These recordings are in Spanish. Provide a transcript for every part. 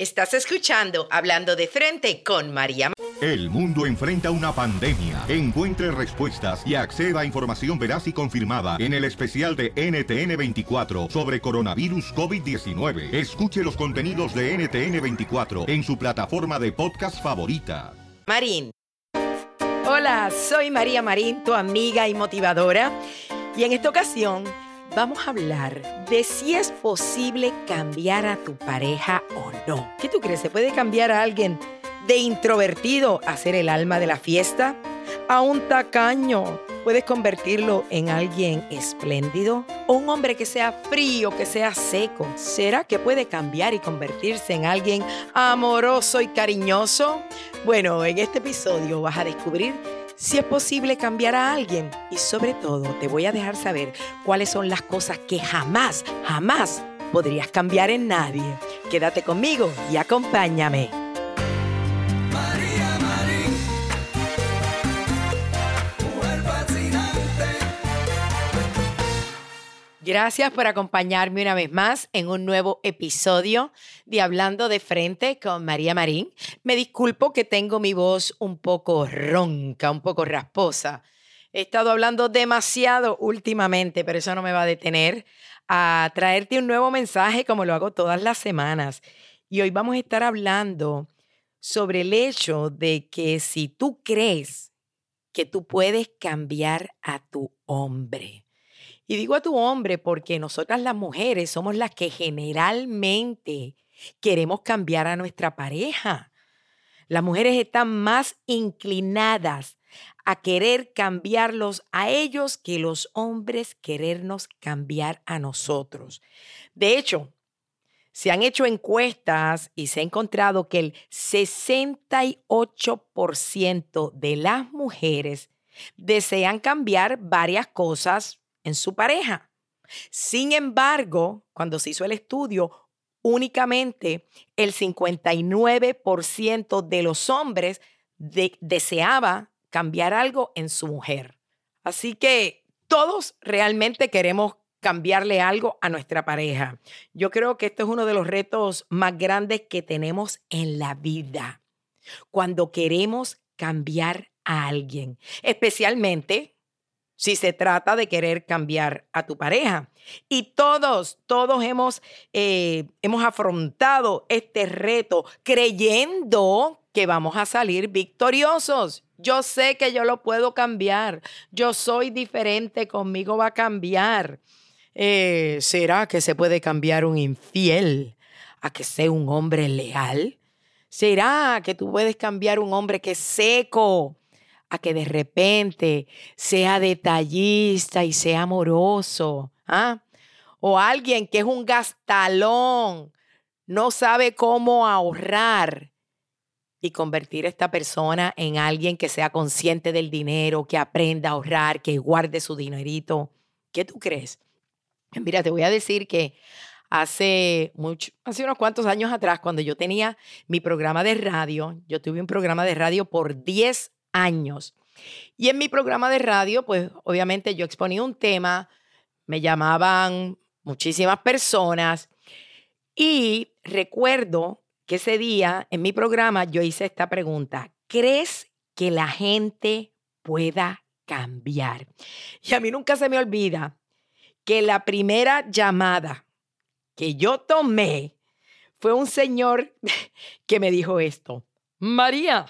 Estás escuchando Hablando de Frente con María. El mundo enfrenta una pandemia. Encuentre respuestas y acceda a información veraz y confirmada en el especial de NTN24 sobre coronavirus COVID-19. Escuche los contenidos de NTN24 en su plataforma de podcast favorita. Marín. Hola, soy María Marín, tu amiga y motivadora. Y en esta ocasión vamos a hablar de si es posible cambiar a tu pareja o no. ¿Qué tú crees? ¿Se puede cambiar a alguien de introvertido a ser el alma de la fiesta? ¿A un tacaño? ¿Puedes convertirlo en alguien espléndido? ¿O un hombre que sea frío, que sea seco? ¿Será que puede cambiar y convertirse en alguien amoroso y cariñoso? Bueno, en este episodio vas a descubrir si es posible cambiar a alguien y sobre todo te voy a dejar saber cuáles son las cosas que jamás, jamás podrías cambiar en nadie. Quédate conmigo y acompáñame. Gracias por acompañarme una vez más en un nuevo episodio de Hablando de Frente con María Marín. Me disculpo que tengo mi voz un poco ronca, un poco rasposa. He estado hablando demasiado últimamente, pero eso no me va a detener a traerte un nuevo mensaje como lo hago todas las semanas. Y hoy vamos a estar hablando sobre el hecho de que si tú crees que tú puedes cambiar a tu hombre, y digo a tu hombre porque nosotras las mujeres somos las que generalmente queremos cambiar a nuestra pareja. Las mujeres están más inclinadas a querer cambiarlos a ellos que los hombres querernos cambiar a nosotros. De hecho, se han hecho encuestas y se ha encontrado que el 68% de las mujeres desean cambiar varias cosas en su pareja. Sin embargo, cuando se hizo el estudio, únicamente el 59% de los hombres deseaba cambiar algo en su mujer. Así que todos realmente queremos cambiarle algo a nuestra pareja. Yo creo que este es uno de los retos más grandes que tenemos en la vida. Cuando queremos cambiar a alguien, especialmente si se trata de querer cambiar a tu pareja. Y todos, todos hemos, eh, hemos afrontado este reto creyendo que vamos a salir victoriosos. Yo sé que yo lo puedo cambiar. Yo soy diferente, conmigo va a cambiar. Eh, ¿Será que se puede cambiar un infiel a que sea un hombre leal? ¿Será que tú puedes cambiar un hombre que es seco a que de repente sea detallista y sea amoroso. ¿ah? O alguien que es un gastalón, no sabe cómo ahorrar y convertir a esta persona en alguien que sea consciente del dinero, que aprenda a ahorrar, que guarde su dinerito. ¿Qué tú crees? Mira, te voy a decir que hace mucho, hace unos cuantos años atrás, cuando yo tenía mi programa de radio, yo tuve un programa de radio por 10 años. Y en mi programa de radio, pues obviamente yo exponía un tema, me llamaban muchísimas personas y recuerdo que ese día en mi programa yo hice esta pregunta, ¿crees que la gente pueda cambiar? Y a mí nunca se me olvida que la primera llamada que yo tomé fue un señor que me dijo esto, María,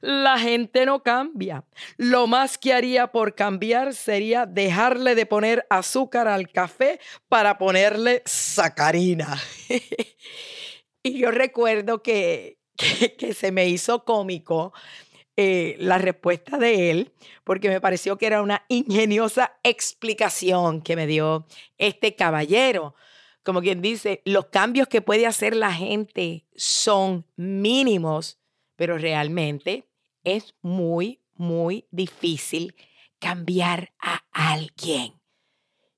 la gente no cambia. Lo más que haría por cambiar sería dejarle de poner azúcar al café para ponerle sacarina. y yo recuerdo que, que, se me hizo cómico eh, la respuesta de él, porque me pareció que era una ingeniosa explicación que me dio este caballero. Como quien dice, los cambios que puede hacer la gente son mínimos pero realmente es muy, muy difícil cambiar a alguien.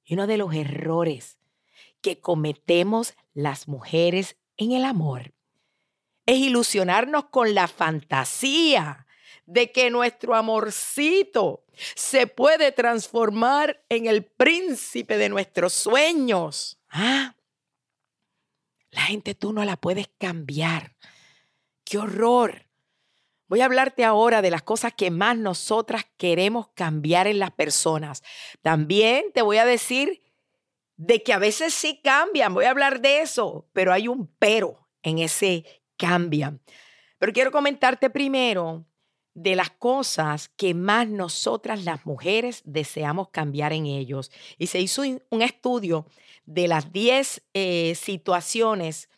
Y uno de los errores que cometemos las mujeres en el amor es ilusionarnos con la fantasía de que nuestro amorcito se puede transformar en el príncipe de nuestros sueños. ¿Ah? La gente tú no la puedes cambiar. ¡Qué horror! Voy a hablarte ahora de las cosas que más nosotras queremos cambiar en las personas. También te voy a decir de que a veces sí cambian, voy a hablar de eso, pero hay un pero en ese cambian. Pero quiero comentarte primero de las cosas que más nosotras las mujeres deseamos cambiar en ellos. Y se hizo un estudio de las 10 eh, situaciones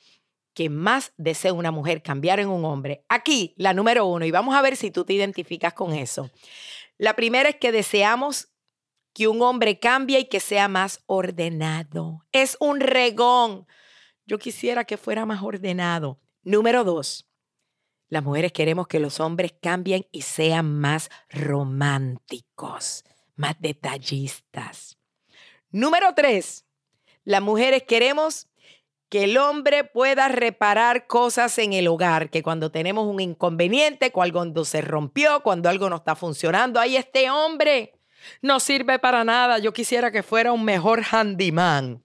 que más desea una mujer cambiar en un hombre. Aquí, la número uno, y vamos a ver si tú te identificas con eso. La primera es que deseamos que un hombre cambie y que sea más ordenado. Es un regón. Yo quisiera que fuera más ordenado. Número dos, las mujeres queremos que los hombres cambien y sean más románticos, más detallistas. Número tres, las mujeres queremos que el hombre pueda reparar cosas en el hogar, que cuando tenemos un inconveniente, cuando se rompió, cuando algo no está funcionando, ahí este hombre no sirve para nada. Yo quisiera que fuera un mejor handyman.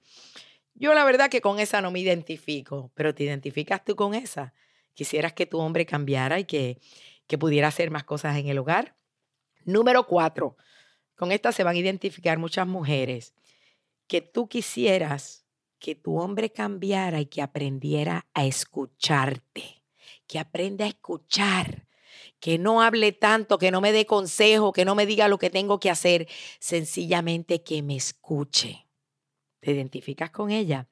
Yo la verdad que con esa no me identifico, pero ¿te identificas tú con esa? ¿Quisieras que tu hombre cambiara y que, que pudiera hacer más cosas en el hogar? Número cuatro, con esta se van a identificar muchas mujeres, que tú quisieras que tu hombre cambiara y que aprendiera a escucharte, que aprenda a escuchar, que no hable tanto, que no me dé consejo, que no me diga lo que tengo que hacer, sencillamente que me escuche. ¿Te identificas con ella?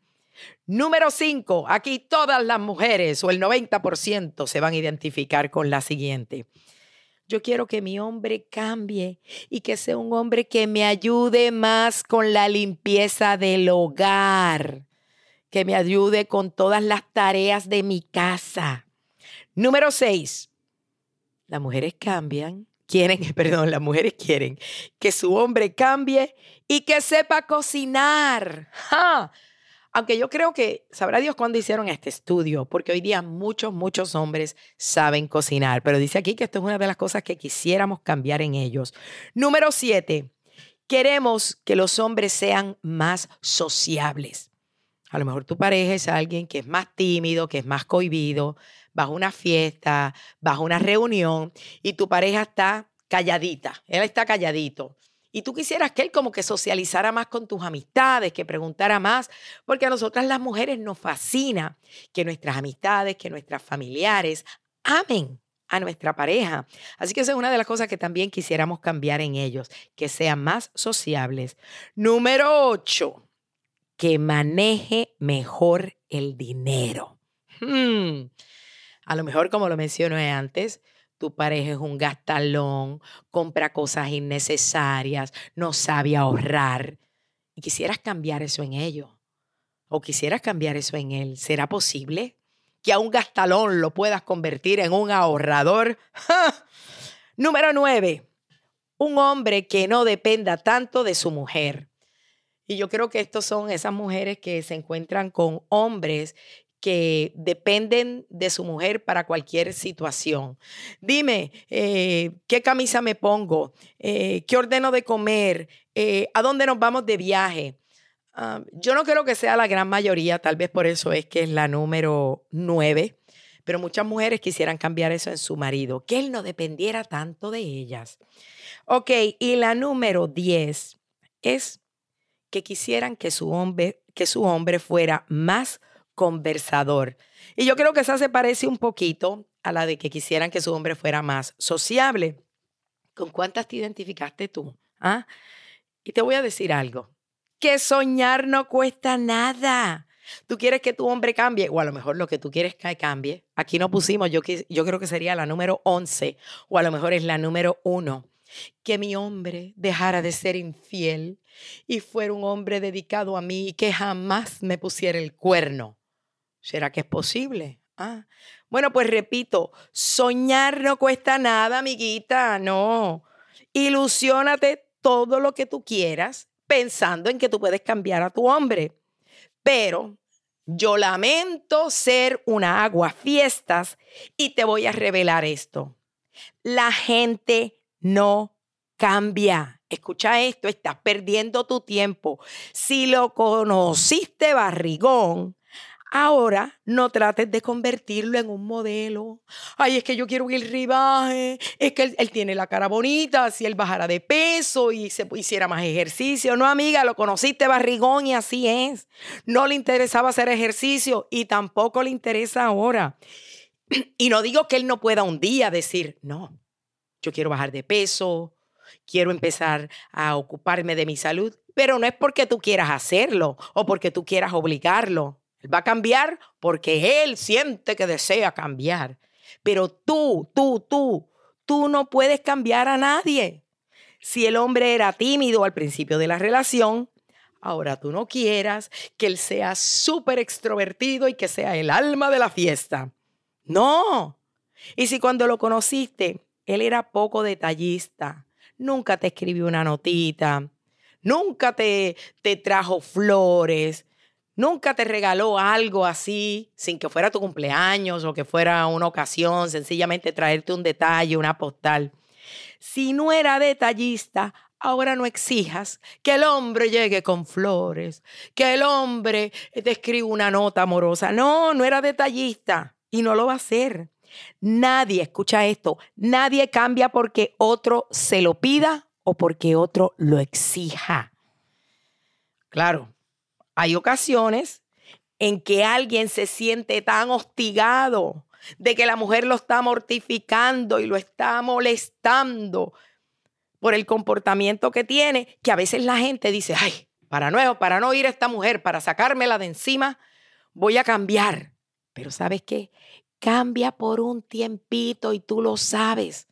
Número 5, aquí todas las mujeres o el 90% se van a identificar con la siguiente. Yo quiero que mi hombre cambie y que sea un hombre que me ayude más con la limpieza del hogar, que me ayude con todas las tareas de mi casa. Número seis, las mujeres cambian, quieren, perdón, las mujeres quieren que su hombre cambie y que sepa cocinar. ¡Ja! Aunque yo creo que sabrá Dios cuándo hicieron este estudio, porque hoy día muchos, muchos hombres saben cocinar, pero dice aquí que esto es una de las cosas que quisiéramos cambiar en ellos. Número siete, queremos que los hombres sean más sociables. A lo mejor tu pareja es alguien que es más tímido, que es más cohibido, bajo una fiesta, bajo una reunión, y tu pareja está calladita, él está calladito y tú quisieras que él como que socializara más con tus amistades, que preguntara más, porque a nosotras las mujeres nos fascina que nuestras amistades, que nuestras familiares amen a nuestra pareja. Así que esa es una de las cosas que también quisiéramos cambiar en ellos, que sean más sociables. Número ocho, que maneje mejor el dinero. Hmm. A lo mejor, como lo mencioné antes, tu pareja es un gastalón, compra cosas innecesarias, no sabe ahorrar. Y quisieras cambiar eso en ellos. O quisieras cambiar eso en él. ¿Será posible que a un gastalón lo puedas convertir en un ahorrador? Número nueve, un hombre que no dependa tanto de su mujer. Y yo creo que estos son esas mujeres que se encuentran con hombres que dependen de su mujer para cualquier situación. Dime, eh, ¿qué camisa me pongo? Eh, ¿Qué ordeno de comer? Eh, ¿A dónde nos vamos de viaje? Ah, yo no creo que sea la gran mayoría, tal vez por eso es que es la número nueve, pero muchas mujeres quisieran cambiar eso en su marido, que él no dependiera tanto de ellas. Ok, y la número diez es que quisieran que su hombre, que su hombre fuera más conversador. Y yo creo que esa se parece un poquito a la de que quisieran que su hombre fuera más sociable. ¿Con cuántas te identificaste tú? ¿Ah? Y te voy a decir algo, que soñar no cuesta nada. Tú quieres que tu hombre cambie, o a lo mejor lo que tú quieres que cambie. Aquí no pusimos, yo, yo creo que sería la número 11, o a lo mejor es la número 1. Que mi hombre dejara de ser infiel y fuera un hombre dedicado a mí y que jamás me pusiera el cuerno. ¿Será que es posible? Ah. Bueno, pues repito, soñar no cuesta nada, amiguita, no. Ilusiónate todo lo que tú quieras pensando en que tú puedes cambiar a tu hombre. Pero yo lamento ser una agua fiestas y te voy a revelar esto. La gente no cambia. Escucha esto, estás perdiendo tu tiempo. Si lo conociste barrigón, Ahora no trates de convertirlo en un modelo. Ay, es que yo quiero que él ribaje, es que él, tiene la cara bonita, si él bajara de peso y se hiciera más ejercicio. No, amiga, lo conociste barrigón y así es. No le interesaba hacer ejercicio y tampoco le interesa ahora. Y no digo que él no pueda un día decir, no, yo quiero bajar de peso, quiero empezar a ocuparme de mi salud, pero no es porque tú quieras hacerlo o porque tú quieras obligarlo va a cambiar porque él siente que desea cambiar. Pero tú, tú, tú, tú no puedes cambiar a nadie. Si el hombre era tímido al principio de la relación, ahora tú no quieras que él sea súper extrovertido y que sea el alma de la fiesta. No. Y si cuando lo conociste, él era poco detallista, nunca te escribió una notita, nunca te, te trajo flores, Nunca te regaló algo así sin que fuera tu cumpleaños o que fuera una ocasión, sencillamente traerte un detalle, una postal. Si no era detallista, ahora no exijas que el hombre llegue con flores, que el hombre te escriba una nota amorosa. No, no era detallista y no lo va a hacer. Nadie, escucha esto, nadie cambia porque otro se lo pida o porque otro lo exija. Claro, hay ocasiones en que alguien se siente tan hostigado de que la mujer lo está mortificando y lo está molestando por el comportamiento que tiene, que a veces la gente dice, ay, para no, para no ir a esta mujer, para sacármela de encima, voy a cambiar. Pero ¿sabes qué? Cambia por un tiempito y tú lo sabes.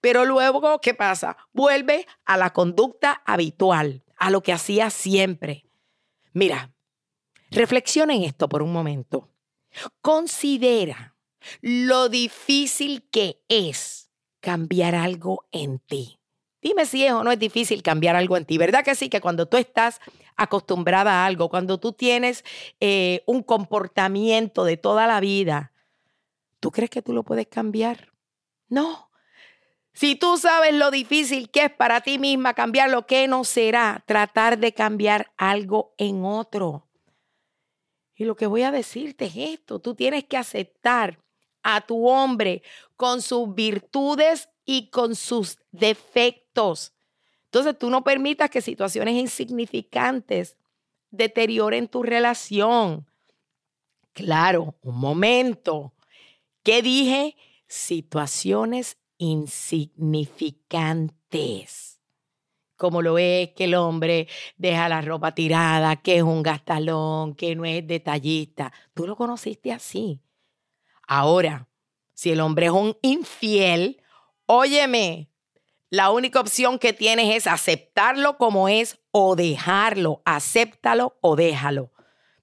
Pero luego, ¿qué pasa? Vuelve a la conducta habitual, a lo que hacía siempre. Mira, reflexiona en esto por un momento. Considera lo difícil que es cambiar algo en ti. Dime si es o no es difícil cambiar algo en ti. ¿Verdad que sí? Que cuando tú estás acostumbrada a algo, cuando tú tienes eh, un comportamiento de toda la vida, ¿tú crees que tú lo puedes cambiar? No. Si tú sabes lo difícil que es para ti misma cambiar lo que no será, tratar de cambiar algo en otro. Y lo que voy a decirte es esto, tú tienes que aceptar a tu hombre con sus virtudes y con sus defectos. Entonces tú no permitas que situaciones insignificantes deterioren tu relación. Claro, un momento. ¿Qué dije? Situaciones insignificantes, como lo es que el hombre deja la ropa tirada, que es un gastalón, que no es detallista. Tú lo conociste así. Ahora, si el hombre es un infiel, óyeme, la única opción que tienes es aceptarlo como es o dejarlo. Acéptalo o déjalo.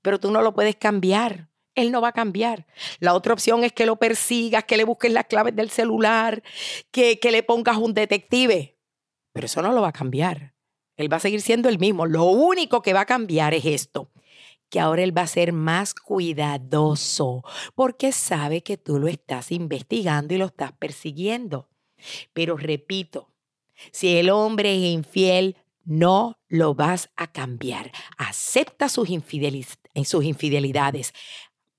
Pero tú no lo puedes cambiar él no va a cambiar. La otra opción es que lo persigas, que le busques las claves del celular, que, que le pongas un detective. Pero eso no lo va a cambiar. Él va a seguir siendo el mismo. Lo único que va a cambiar es esto, que ahora él va a ser más cuidadoso porque sabe que tú lo estás investigando y lo estás persiguiendo. Pero repito, si el hombre es infiel, no lo vas a cambiar. Acepta sus, sus infidelidades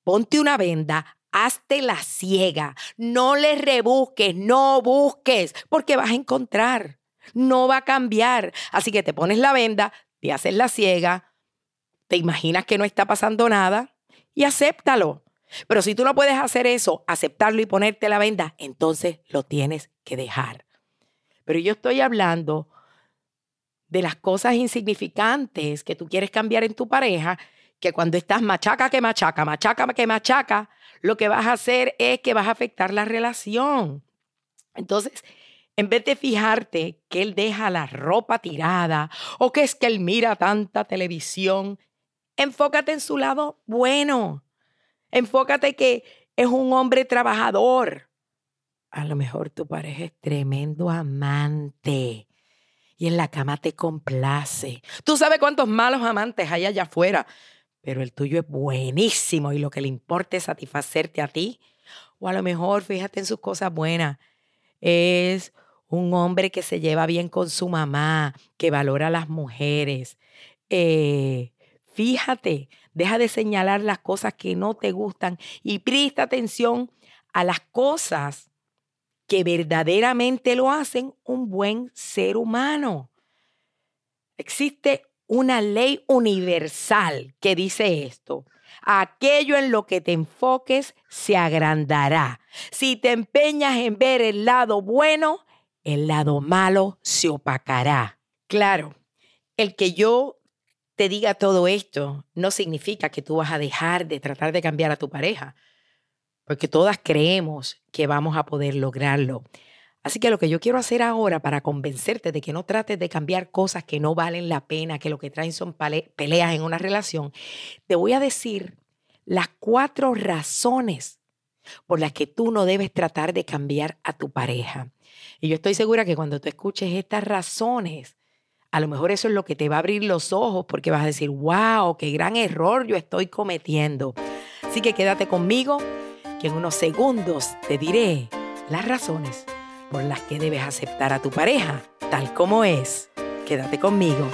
ponte una venda, hazte la ciega, no le rebusques, no busques, porque vas a encontrar, no va a cambiar. Así que te pones la venda, te haces la ciega, te imaginas que no está pasando nada y acéptalo. Pero si tú no puedes hacer eso, aceptarlo y ponerte la venda, entonces lo tienes que dejar. Pero yo estoy hablando de las cosas insignificantes que tú quieres cambiar en tu pareja que cuando estás machaca que machaca, machaca que machaca, lo que vas a hacer es que vas a afectar la relación. Entonces, en vez de fijarte que él deja la ropa tirada o que es que él mira tanta televisión, enfócate en su lado bueno. Enfócate que es un hombre trabajador. A lo mejor tu pareja es tremendo amante y en la cama te complace. Tú sabes cuántos malos amantes hay allá afuera pero el tuyo es buenísimo y lo que le importa es satisfacerte a ti. O a lo mejor, fíjate en sus cosas buenas, es un hombre que se lleva bien con su mamá, que valora a las mujeres. Eh, fíjate, Deja de señalar las cosas que no te gustan y presta atención a las cosas que verdaderamente lo hacen un buen ser humano. Existe una ley universal que dice esto. Aquello en lo que te enfoques se agrandará. Si te empeñas en ver el lado bueno, el lado malo se opacará. Claro, el que yo te diga todo esto no significa que tú vas a dejar de tratar de cambiar a tu pareja, porque todas creemos que vamos a poder lograrlo. Así que lo que yo quiero hacer ahora para convencerte de que no trates de cambiar cosas que no valen la pena, que lo que traen son peleas en una relación, te voy a decir las cuatro razones por las que tú no debes tratar de cambiar a tu pareja. Y yo estoy segura que cuando tú escuches estas razones, a lo mejor eso es lo que te va a abrir los ojos porque vas a decir, wow, qué gran error yo estoy cometiendo. Así que quédate conmigo, que en unos segundos te diré las razones por las que debes aceptar a tu pareja tal como es. Quédate conmigo.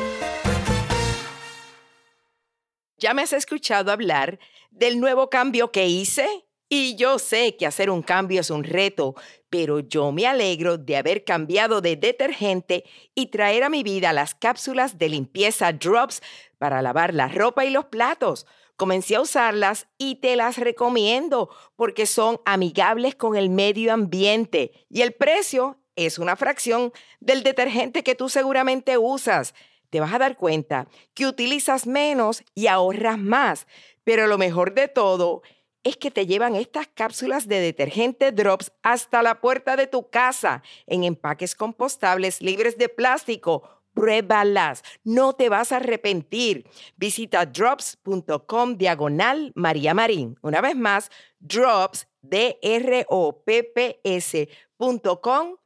Ya me has escuchado hablar del nuevo cambio que hice y yo sé que hacer un cambio es un reto, pero yo me alegro de haber cambiado de detergente y traer a mi vida las cápsulas de limpieza Drops para lavar la ropa y los platos. Comencé a usarlas y te las recomiendo porque son amigables con el medio ambiente y el precio es una fracción del detergente que tú seguramente usas. Te vas a dar cuenta que utilizas menos y ahorras más, pero lo mejor de todo es que te llevan estas cápsulas de detergente drops hasta la puerta de tu casa en empaques compostables libres de plástico. Pruébalas, no te vas a arrepentir. Visita drops.com diagonal María Marín. Una vez más, drops, D-R-O-P-P-S.com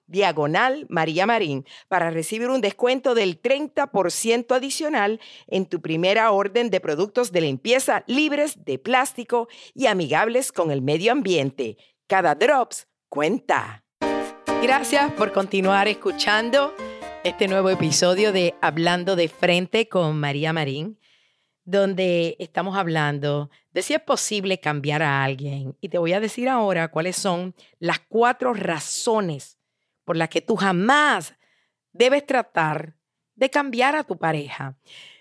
diagonal María Marín para recibir un descuento del 30% adicional en tu primera orden de productos de limpieza libres de plástico y amigables con el medio ambiente. Cada drops cuenta. Gracias por continuar escuchando este nuevo episodio de Hablando de Frente con María Marín, donde estamos hablando de si es posible cambiar a alguien. Y te voy a decir ahora cuáles son las cuatro razones por la que tú jamás debes tratar de cambiar a tu pareja.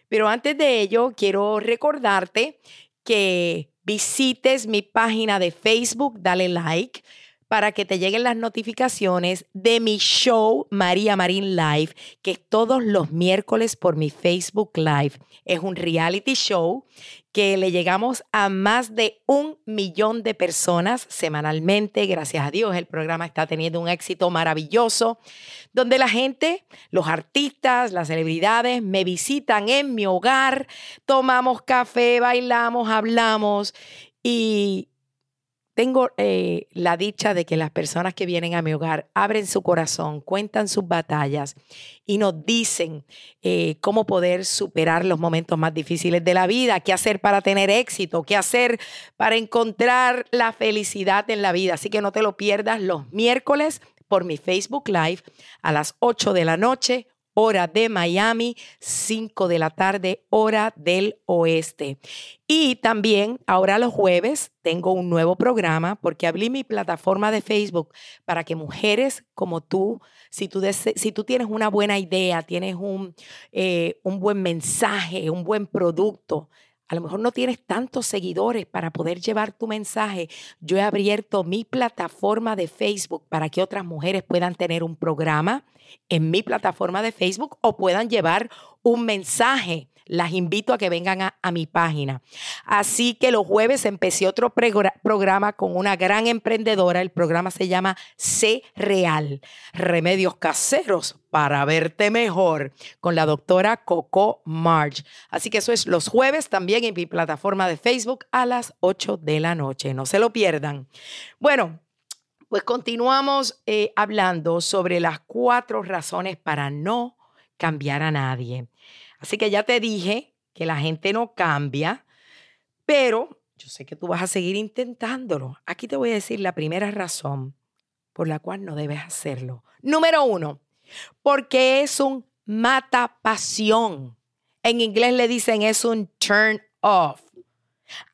Pero antes de ello, quiero recordarte que visites mi página de Facebook, dale like para que te lleguen las notificaciones de mi show María Marín Live, que es todos los miércoles por mi Facebook Live. Es un reality show que le llegamos a más de un millón de personas semanalmente. Gracias a Dios, el programa está teniendo un éxito maravilloso, donde la gente, los artistas, las celebridades me visitan en mi hogar, tomamos café, bailamos, hablamos y tengo eh, la dicha de que las personas que vienen a mi hogar abren su corazón, cuentan sus batallas y nos dicen eh, cómo poder superar los momentos más difíciles de la vida, qué hacer para tener éxito, qué hacer para encontrar la felicidad en la vida. Así que no te lo pierdas los miércoles por mi Facebook Live a las 8 de la noche, hora de Miami, 5 de la tarde, hora del oeste. Y también ahora los jueves tengo un nuevo programa porque abrí mi plataforma de Facebook para que mujeres como tú, si tú, si tú tienes una buena idea, tienes un, eh, un buen mensaje, un buen producto, a lo mejor no tienes tantos seguidores para poder llevar tu mensaje. Yo he abierto mi plataforma de Facebook para que otras mujeres puedan tener un programa en mi plataforma de Facebook o puedan llevar un mensaje las invito a que vengan a, mi página. Así que los jueves empecé otro programa con una gran emprendedora. El programa se llama C Real, Remedios Caseros para verte mejor, con la doctora Coco March. Así que eso es los jueves también en mi plataforma de Facebook a las 8 de la noche. No se lo pierdan. Bueno, pues continuamos eh, hablando sobre las cuatro razones para no cambiar a nadie. Así que ya te dije que la gente no cambia, pero yo sé que tú vas a seguir intentándolo. Aquí te voy a decir la primera razón por la cual no debes hacerlo. Número uno, porque es un mata pasión. En inglés le dicen es un turn off.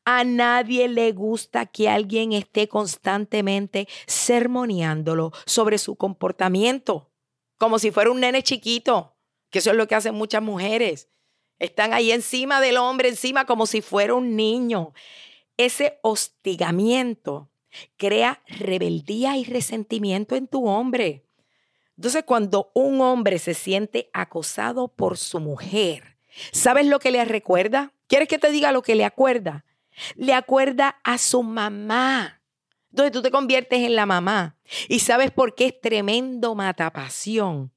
A nadie le gusta que alguien esté constantemente sermoneándolo sobre su comportamiento, como si fuera un nene chiquito, que eso es lo que hacen muchas mujeres. Están ahí encima del hombre, encima como si fuera un niño. Ese hostigamiento crea rebeldía y resentimiento en tu hombre. Entonces, cuando un hombre se siente acosado por su mujer, ¿sabes lo que le recuerda? ¿Quieres que te diga lo que le acuerda? Le acuerda a su mamá. Entonces tú te conviertes en la mamá. ¿Y sabes por qué es tremendo matapasión?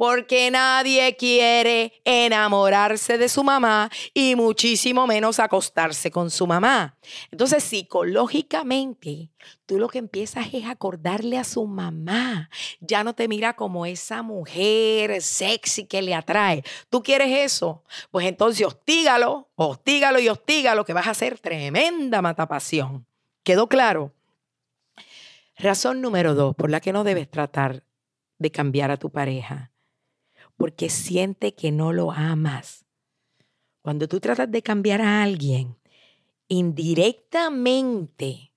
Porque nadie quiere enamorarse de su mamá y muchísimo menos acostarse con su mamá. Entonces, psicológicamente, tú lo que empiezas es acordarle a su mamá. Ya no te mira como esa mujer sexy que le atrae. ¿Tú quieres eso? Pues entonces hostígalo, hostígalo y hostígalo, que vas a hacer tremenda matapasión. ¿Quedó claro? Razón número dos por la que no debes tratar de cambiar a tu pareja porque siente que no lo amas. Cuando tú tratas de cambiar a alguien, indirectamente,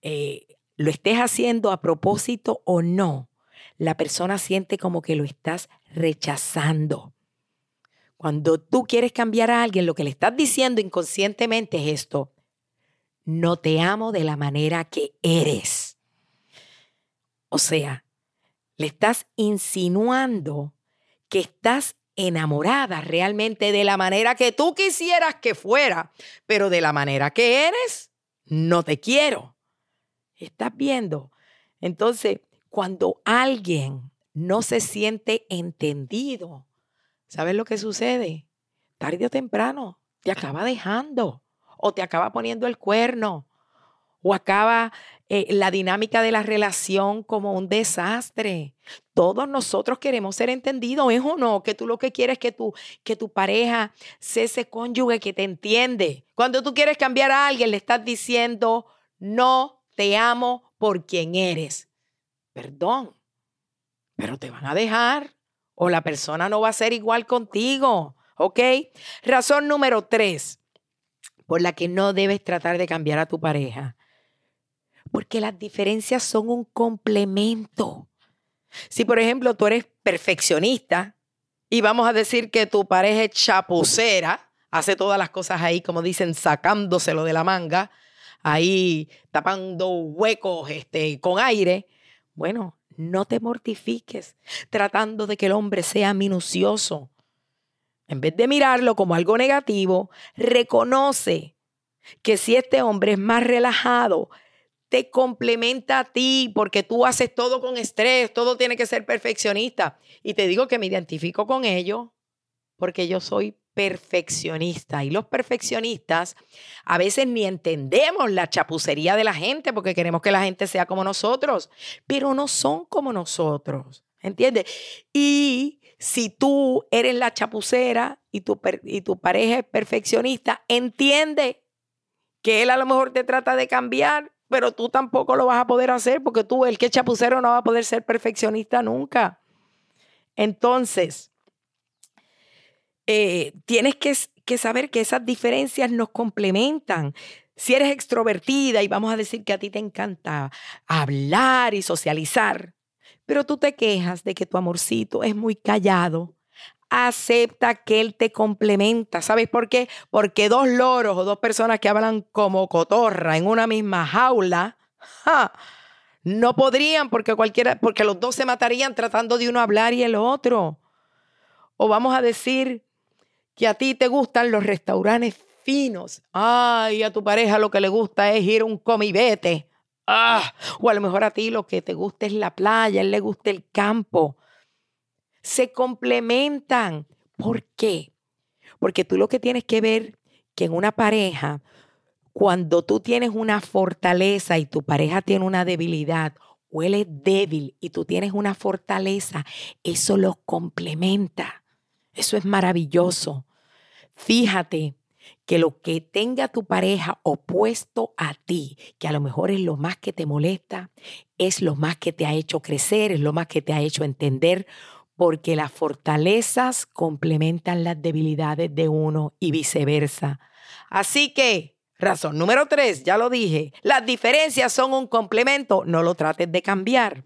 eh, lo estés haciendo a propósito o no, la persona siente como que lo estás rechazando. Cuando tú quieres cambiar a alguien, lo que le estás diciendo inconscientemente es esto, no te amo de la manera que eres. O sea, le estás insinuando que estás enamorada realmente de la manera que tú quisieras que fuera, pero de la manera que eres, no te quiero. ¿Estás viendo? Entonces, cuando alguien no se siente entendido, ¿sabes lo que sucede? Tarde o temprano te acaba dejando o te acaba poniendo el cuerno o acaba eh, la dinámica de la relación como un desastre. Todos nosotros queremos ser entendidos, ¿es o no? Que tú lo que quieres es que tu, que tu pareja sea ese cónyuge que te entiende. Cuando tú quieres cambiar a alguien, le estás diciendo, no te amo por quien eres. Perdón, pero te van a dejar o la persona no va a ser igual contigo, ¿ok? Razón número tres por la que no debes tratar de cambiar a tu pareja porque las diferencias son un complemento. Si, por ejemplo, tú eres perfeccionista y vamos a decir que tu pareja es chapucera, hace todas las cosas ahí, como dicen, sacándoselo de la manga, ahí tapando huecos este, con aire, bueno, no te mortifiques tratando de que el hombre sea minucioso. En vez de mirarlo como algo negativo, reconoce que si este hombre es más relajado, te complementa a ti porque tú haces todo con estrés, todo tiene que ser perfeccionista. Y te digo que me identifico con ello porque yo soy perfeccionista y los perfeccionistas a veces ni entendemos la chapucería de la gente porque queremos que la gente sea como nosotros, pero no son como nosotros, ¿entiendes? Y si tú eres la chapucera y tu, y tu pareja es perfeccionista, entiende que él a lo mejor te trata de cambiar pero tú tampoco lo vas a poder hacer porque tú, el que chapucero, no va a poder ser perfeccionista nunca. Entonces, eh, tienes que, que saber que esas diferencias nos complementan. Si eres extrovertida y vamos a decir que a ti te encanta hablar y socializar, pero tú te quejas de que tu amorcito es muy callado, acepta que él te complementa. ¿Sabes por qué? Porque dos loros o dos personas que hablan como cotorra en una misma jaula, no podrían porque cualquiera, porque los dos se matarían tratando de uno hablar y el otro. O vamos a decir que a ti te gustan los restaurantes finos. Ay, a tu pareja lo que le gusta es ir a un comibete. Ah, o a lo mejor a ti lo que te gusta es la playa, a él le gusta el campo se complementan. ¿Por qué? Porque tú lo que tienes que ver que en una pareja, cuando tú tienes una fortaleza y tu pareja tiene una debilidad, o él es débil y tú tienes una fortaleza, eso los complementa. Eso es maravilloso. Fíjate que lo que tenga tu pareja opuesto a ti, que a lo mejor es lo más que te molesta, es lo más que te ha hecho crecer, es lo más que te ha hecho entender porque las fortalezas complementan las debilidades de uno y viceversa. Así que, Razón número tres, ya lo dije, las diferencias son un complemento, no lo trates de cambiar.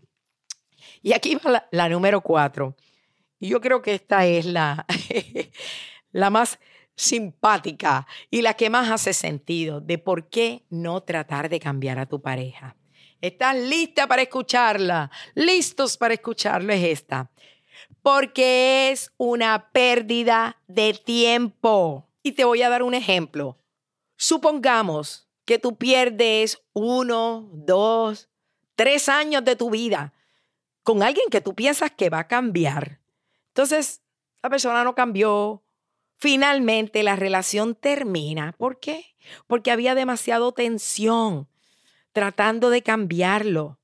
Y aquí va la, número cuatro. Y yo creo que esta es la, la más simpática y la que más hace sentido de por qué no tratar de cambiar a tu pareja. ¿Estás lista para escucharla? ¿Listos para escucharlo? Es esta. Porque es una pérdida de tiempo. Y te voy a dar un ejemplo. Supongamos que tú pierdes uno, dos, tres años de tu vida con alguien que tú piensas que va a cambiar. Entonces, la persona no cambió. Finalmente la relación termina. ¿Por qué? Porque había demasiado tensión tratando de cambiarlo.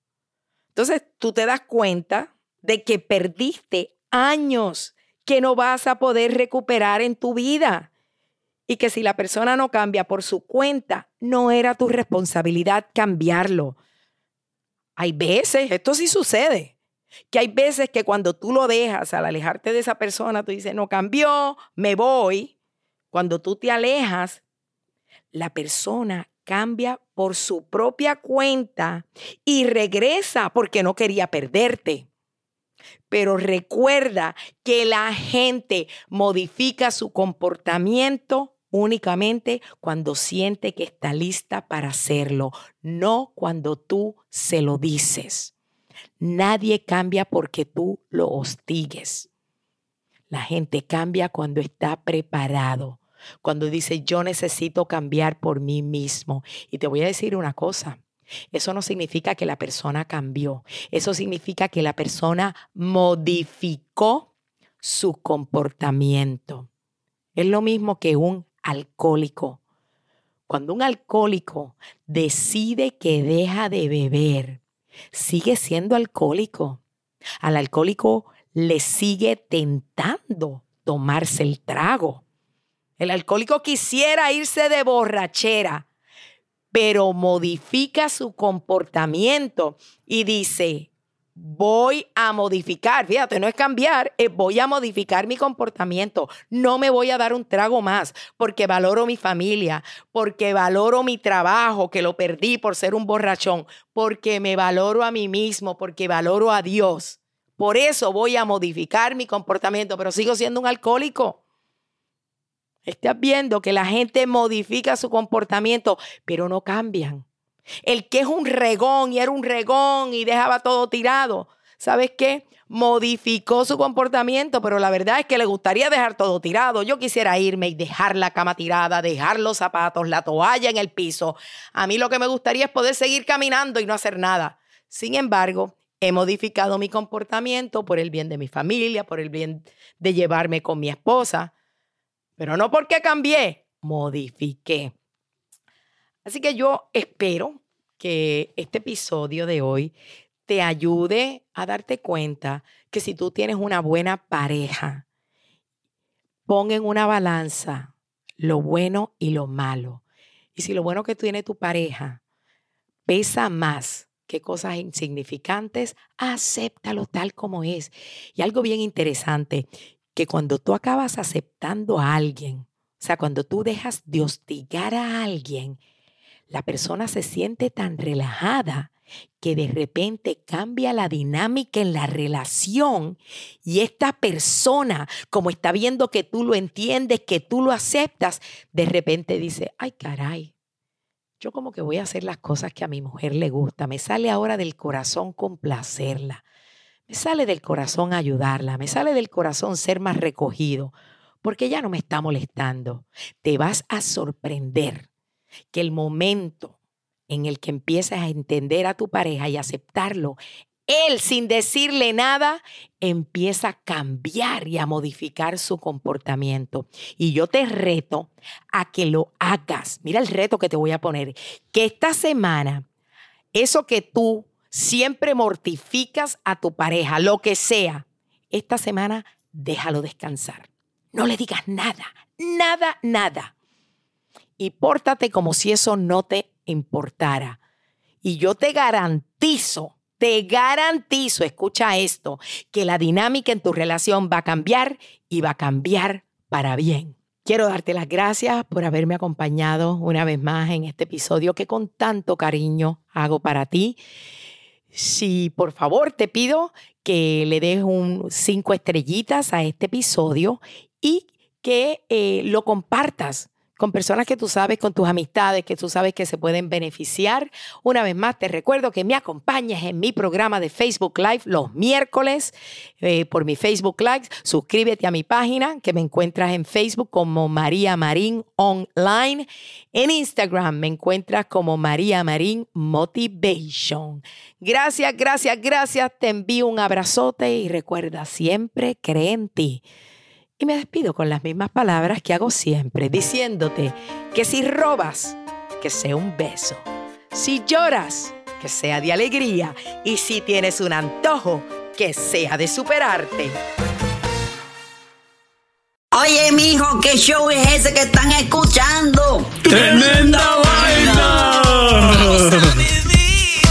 Entonces tú te das cuenta de que perdiste años que no vas a poder recuperar en tu vida y que si la persona no cambia por su cuenta, no era tu responsabilidad cambiarlo. Hay veces, esto sí sucede, que hay veces que cuando tú lo dejas al alejarte de esa persona, tú dices, no cambió, me voy. Cuando tú te alejas, la persona cambia por su propia cuenta y regresa porque no quería perderte. Pero recuerda que la gente modifica su comportamiento únicamente cuando siente que está lista para hacerlo, no cuando tú se lo dices. Nadie cambia porque tú lo hostigues. La gente cambia cuando está preparado cuando dice yo necesito cambiar por mí mismo. Y te voy a decir una cosa. Eso no significa que la persona cambió. Eso significa que la persona modificó su comportamiento. Es lo mismo que un alcohólico. Cuando un alcohólico decide que deja de beber, sigue siendo alcohólico. Al alcohólico le sigue tentando tomarse el trago. El alcohólico quisiera irse de borrachera, pero modifica su comportamiento y dice, voy a modificar, fíjate, no es cambiar, voy a modificar mi comportamiento. No me voy a dar un trago más porque valoro mi familia, porque valoro mi trabajo que lo perdí por ser un borrachón, porque me valoro a mí mismo, porque valoro a Dios. Por eso voy a modificar mi comportamiento, pero sigo siendo un alcohólico. Estás viendo que la gente modifica su comportamiento, pero no cambian. El que es un regón y era un regón y dejaba todo tirado, ¿sabes qué? Modificó su comportamiento, pero la verdad es que le gustaría dejar todo tirado. Yo quisiera irme y dejar la cama tirada, dejar los zapatos, la toalla en el piso. A mí lo que me gustaría es poder seguir caminando y no hacer nada. Sin embargo, he modificado mi comportamiento por el bien de mi familia, por el bien de llevarme con mi esposa. Pero no porque cambié, modifiqué. Así que yo espero que este episodio de hoy te ayude a darte cuenta que si tú tienes una buena pareja, pon en una balanza lo bueno y lo malo. Y si lo bueno que tiene tu pareja pesa más que cosas insignificantes, acéptalo tal como es. Y algo bien interesante, que cuando tú acabas aceptando a alguien, o sea, cuando tú dejas de hostigar a alguien, la persona se siente tan relajada que de repente cambia la dinámica en la relación y esta persona, como está viendo que tú lo entiendes, que tú lo aceptas, de repente dice, ay caray, yo como que voy a hacer las cosas que a mi mujer le gusta, me sale ahora del corazón complacerla. Me sale del corazón ayudarla, me sale del corazón ser más recogido, porque ya no me está molestando. Te vas a sorprender que el momento en el que empieces a entender a tu pareja y aceptarlo, él sin decirle nada empieza a cambiar y a modificar su comportamiento. Y yo te reto a que lo hagas. Mira el reto que te voy a poner. Que esta semana, eso que tú Siempre mortificas a tu pareja, lo que sea. Esta semana déjalo descansar. No le digas nada, nada, nada. Y pórtate como si eso no te importara. Y yo te garantizo, te garantizo, escucha esto, que la dinámica en tu relación va a cambiar y va a cambiar para bien. Quiero darte las gracias por haberme acompañado una vez más en este episodio que con tanto cariño hago para ti. Si por favor te pido que le des un cinco estrellitas a este episodio y que eh, lo compartas con personas que tú sabes, con tus amistades, que tú sabes que se pueden beneficiar. Una vez más, te recuerdo que me acompañes en mi programa de Facebook Live los miércoles eh, por mi Facebook Live. Suscríbete a mi página que me encuentras en Facebook como María Marín Online. En Instagram me encuentras como María Marín Motivation. Gracias, gracias, gracias. Te envío un abrazote y recuerda siempre, cree en ti. Y me despido con las mismas palabras que hago siempre, diciéndote que si robas, que sea un beso. Si lloras, que sea de alegría. Y si tienes un antojo, que sea de superarte. Oye, mijo, ¿qué show es ese que están escuchando? ¡Tremenda vaina!